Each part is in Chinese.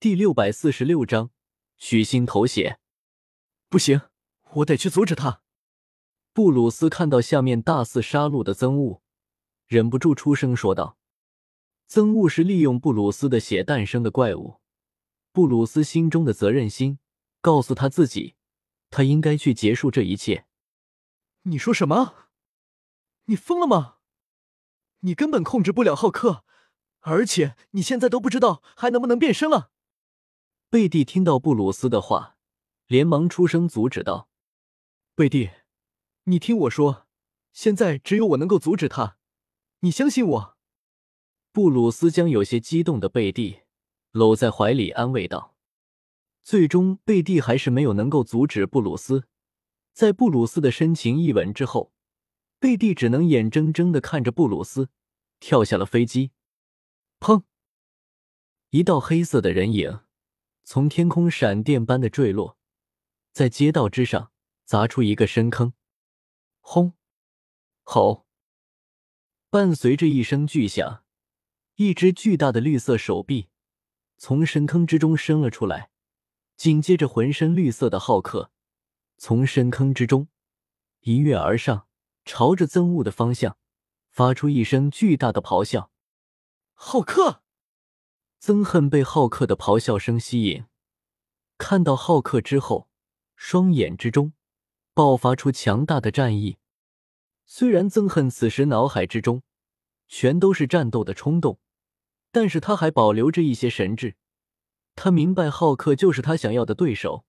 第六百四十六章许心头血。不行，我得去阻止他。布鲁斯看到下面大肆杀戮的憎恶，忍不住出声说道：“憎恶是利用布鲁斯的血诞生的怪物。”布鲁斯心中的责任心告诉他自己，他应该去结束这一切。你说什么？你疯了吗？你根本控制不了浩克，而且你现在都不知道还能不能变身了。贝蒂听到布鲁斯的话，连忙出声阻止道：“贝蒂，你听我说，现在只有我能够阻止他，你相信我。”布鲁斯将有些激动的贝蒂搂在怀里，安慰道：“最终，贝蒂还是没有能够阻止布鲁斯。在布鲁斯的深情一吻之后。”贝蒂只能眼睁睁的看着布鲁斯跳下了飞机，砰！一道黑色的人影从天空闪电般的坠落，在街道之上砸出一个深坑。轰！吼！伴随着一声巨响，一只巨大的绿色手臂从深坑之中伸了出来，紧接着，浑身绿色的浩克从深坑之中一跃而上。朝着憎恶的方向，发出一声巨大的咆哮。浩克，憎恨被浩克的咆哮声吸引，看到浩克之后，双眼之中爆发出强大的战意。虽然憎恨此时脑海之中全都是战斗的冲动，但是他还保留着一些神智。他明白浩克就是他想要的对手。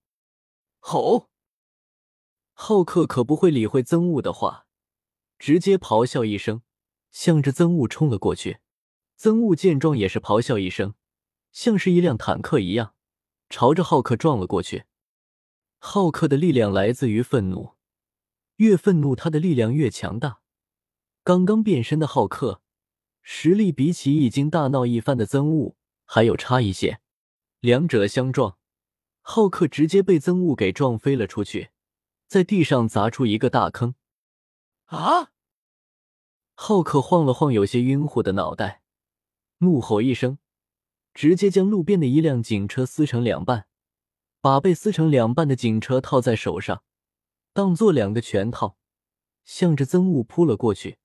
吼！浩克可不会理会憎恶的话。直接咆哮一声，向着憎恶冲了过去。憎恶见状也是咆哮一声，像是一辆坦克一样，朝着浩克撞了过去。浩克的力量来自于愤怒，越愤怒，他的力量越强大。刚刚变身的浩克，实力比起已经大闹一番的憎恶还有差一些。两者相撞，浩克直接被憎恶给撞飞了出去，在地上砸出一个大坑。啊！浩克晃了晃有些晕乎的脑袋，怒吼一声，直接将路边的一辆警车撕成两半，把被撕成两半的警车套在手上，当做两个拳套，向着憎恶扑了过去，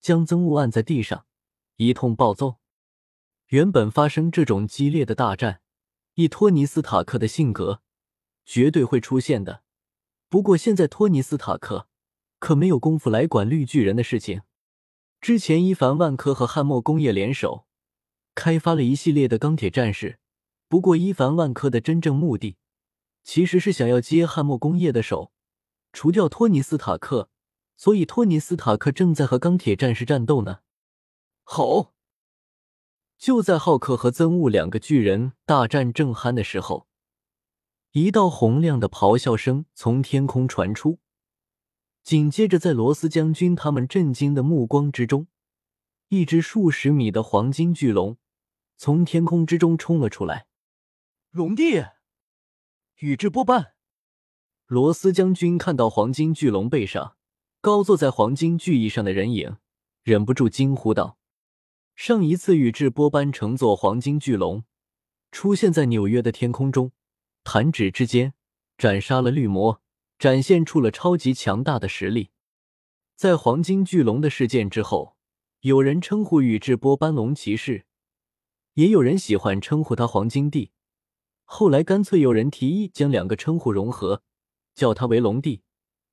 将憎恶按在地上，一通暴揍。原本发生这种激烈的大战，以托尼斯塔克的性格，绝对会出现的。不过现在托尼斯塔克。可没有功夫来管绿巨人的事情。之前伊凡万科和汉默工业联手，开发了一系列的钢铁战士。不过伊凡万科的真正目的，其实是想要接汉默工业的手，除掉托尼斯塔克。所以托尼斯塔克正在和钢铁战士战斗呢。吼！就在浩克和憎恶两个巨人大战正酣的时候，一道洪亮的咆哮声从天空传出。紧接着，在罗斯将军他们震惊的目光之中，一只数十米的黄金巨龙从天空之中冲了出来。龙帝，宇智波斑。罗斯将军看到黄金巨龙背上高坐在黄金巨翼上的人影，忍不住惊呼道：“上一次宇智波斑乘坐黄金巨龙出现在纽约的天空中，弹指之间斩杀了绿魔。”展现出了超级强大的实力。在黄金巨龙的事件之后，有人称呼宇智波斑龙骑士，也有人喜欢称呼他黄金帝。后来干脆有人提议将两个称呼融合，叫他为龙帝。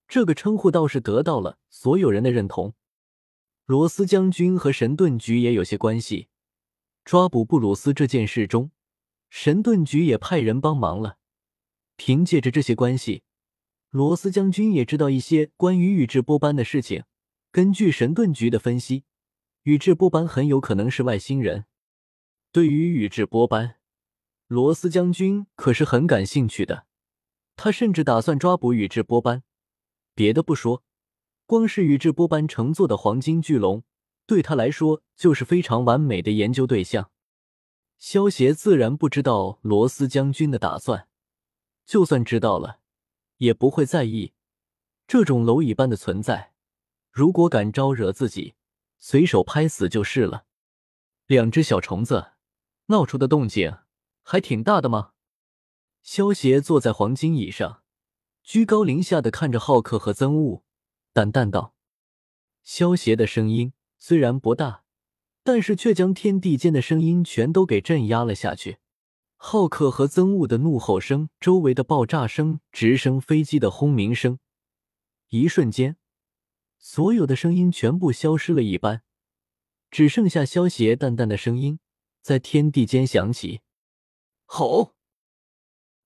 这个称呼倒是得到了所有人的认同。罗斯将军和神盾局也有些关系，抓捕布鲁斯这件事中，神盾局也派人帮忙了。凭借着这些关系。罗斯将军也知道一些关于宇智波斑的事情。根据神盾局的分析，宇智波斑很有可能是外星人。对于宇智波斑，罗斯将军可是很感兴趣的。他甚至打算抓捕宇智波斑。别的不说，光是宇智波斑乘坐的黄金巨龙，对他来说就是非常完美的研究对象。萧协自然不知道罗斯将军的打算，就算知道了。也不会在意这种蝼蚁般的存在。如果敢招惹自己，随手拍死就是了。两只小虫子闹出的动静还挺大的吗。萧协坐在黄金椅上，居高临下的看着浩克和曾雾，淡淡道：“萧协的声音虽然不大，但是却将天地间的声音全都给镇压了下去。浩克和曾雾的怒吼声，周围的爆炸声，直升飞机的轰鸣声，一瞬间，所有的声音全部消失了一般，只剩下萧协淡淡的声音在天地间响起：“吼！”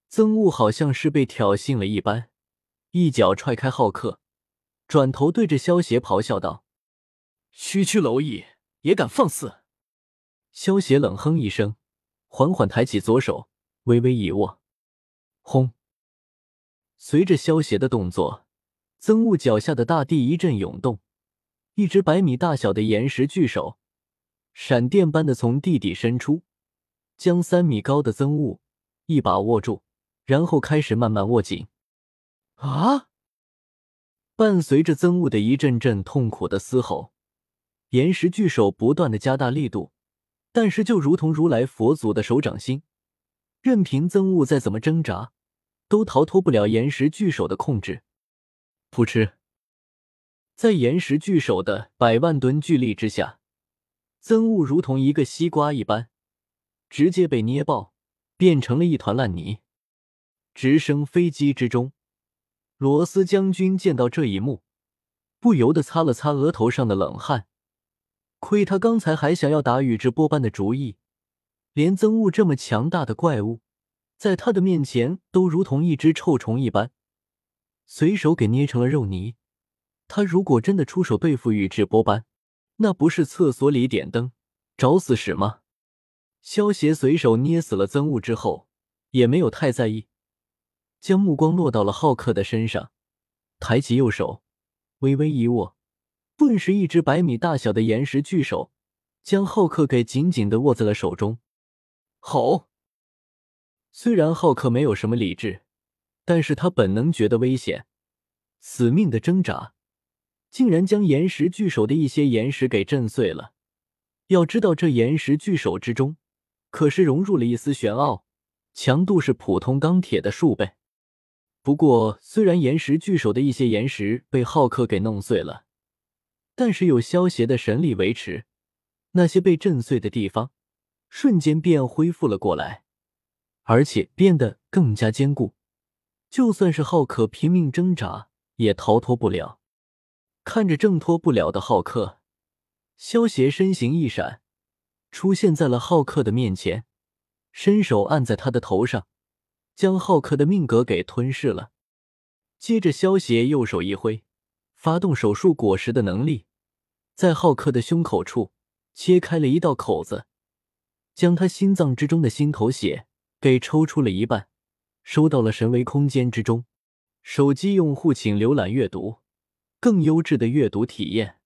曾雾好像是被挑衅了一般，一脚踹开浩克，转头对着萧邪咆哮道：“区区蝼蚁也敢放肆！”萧邪冷哼一声，缓缓抬起左手，微微一握，轰！随着萧邪的动作，曾雾脚下的大地一阵涌动，一只百米大小的岩石巨手，闪电般的从地底伸出，将三米高的憎物一把握住。然后开始慢慢握紧，啊！伴随着曾雾的一阵阵痛苦的嘶吼，岩石巨手不断的加大力度，但是就如同如来佛祖的手掌心，任凭曾雾再怎么挣扎，都逃脱不了岩石巨手的控制。噗嗤，在岩石巨手的百万吨巨力之下，憎恶如同一个西瓜一般，直接被捏爆，变成了一团烂泥。直升飞机之中，罗斯将军见到这一幕，不由得擦了擦额头上的冷汗。亏他刚才还想要打宇智波斑的主意，连憎恶这么强大的怪物，在他的面前都如同一只臭虫一般，随手给捏成了肉泥。他如果真的出手对付宇智波斑，那不是厕所里点灯找死使吗？萧协随手捏死了曾雾之后，也没有太在意。将目光落到了浩克的身上，抬起右手，微微一握，顿时一只百米大小的岩石巨手将浩克给紧紧的握在了手中。吼！虽然浩克没有什么理智，但是他本能觉得危险，死命的挣扎，竟然将岩石巨手的一些岩石给震碎了。要知道，这岩石巨手之中可是融入了一丝玄奥，强度是普通钢铁的数倍。不过，虽然岩石巨手的一些岩石被浩克给弄碎了，但是有萧协的神力维持，那些被震碎的地方瞬间便恢复了过来，而且变得更加坚固。就算是浩克拼命挣扎，也逃脱不了。看着挣脱不了的浩克，萧协身形一闪，出现在了浩克的面前，伸手按在他的头上。将浩克的命格给吞噬了。接着，萧协右手一挥，发动手术果实的能力，在浩克的胸口处切开了一道口子，将他心脏之中的心头血给抽出了一半，收到了神维空间之中。手机用户请浏览阅读，更优质的阅读体验。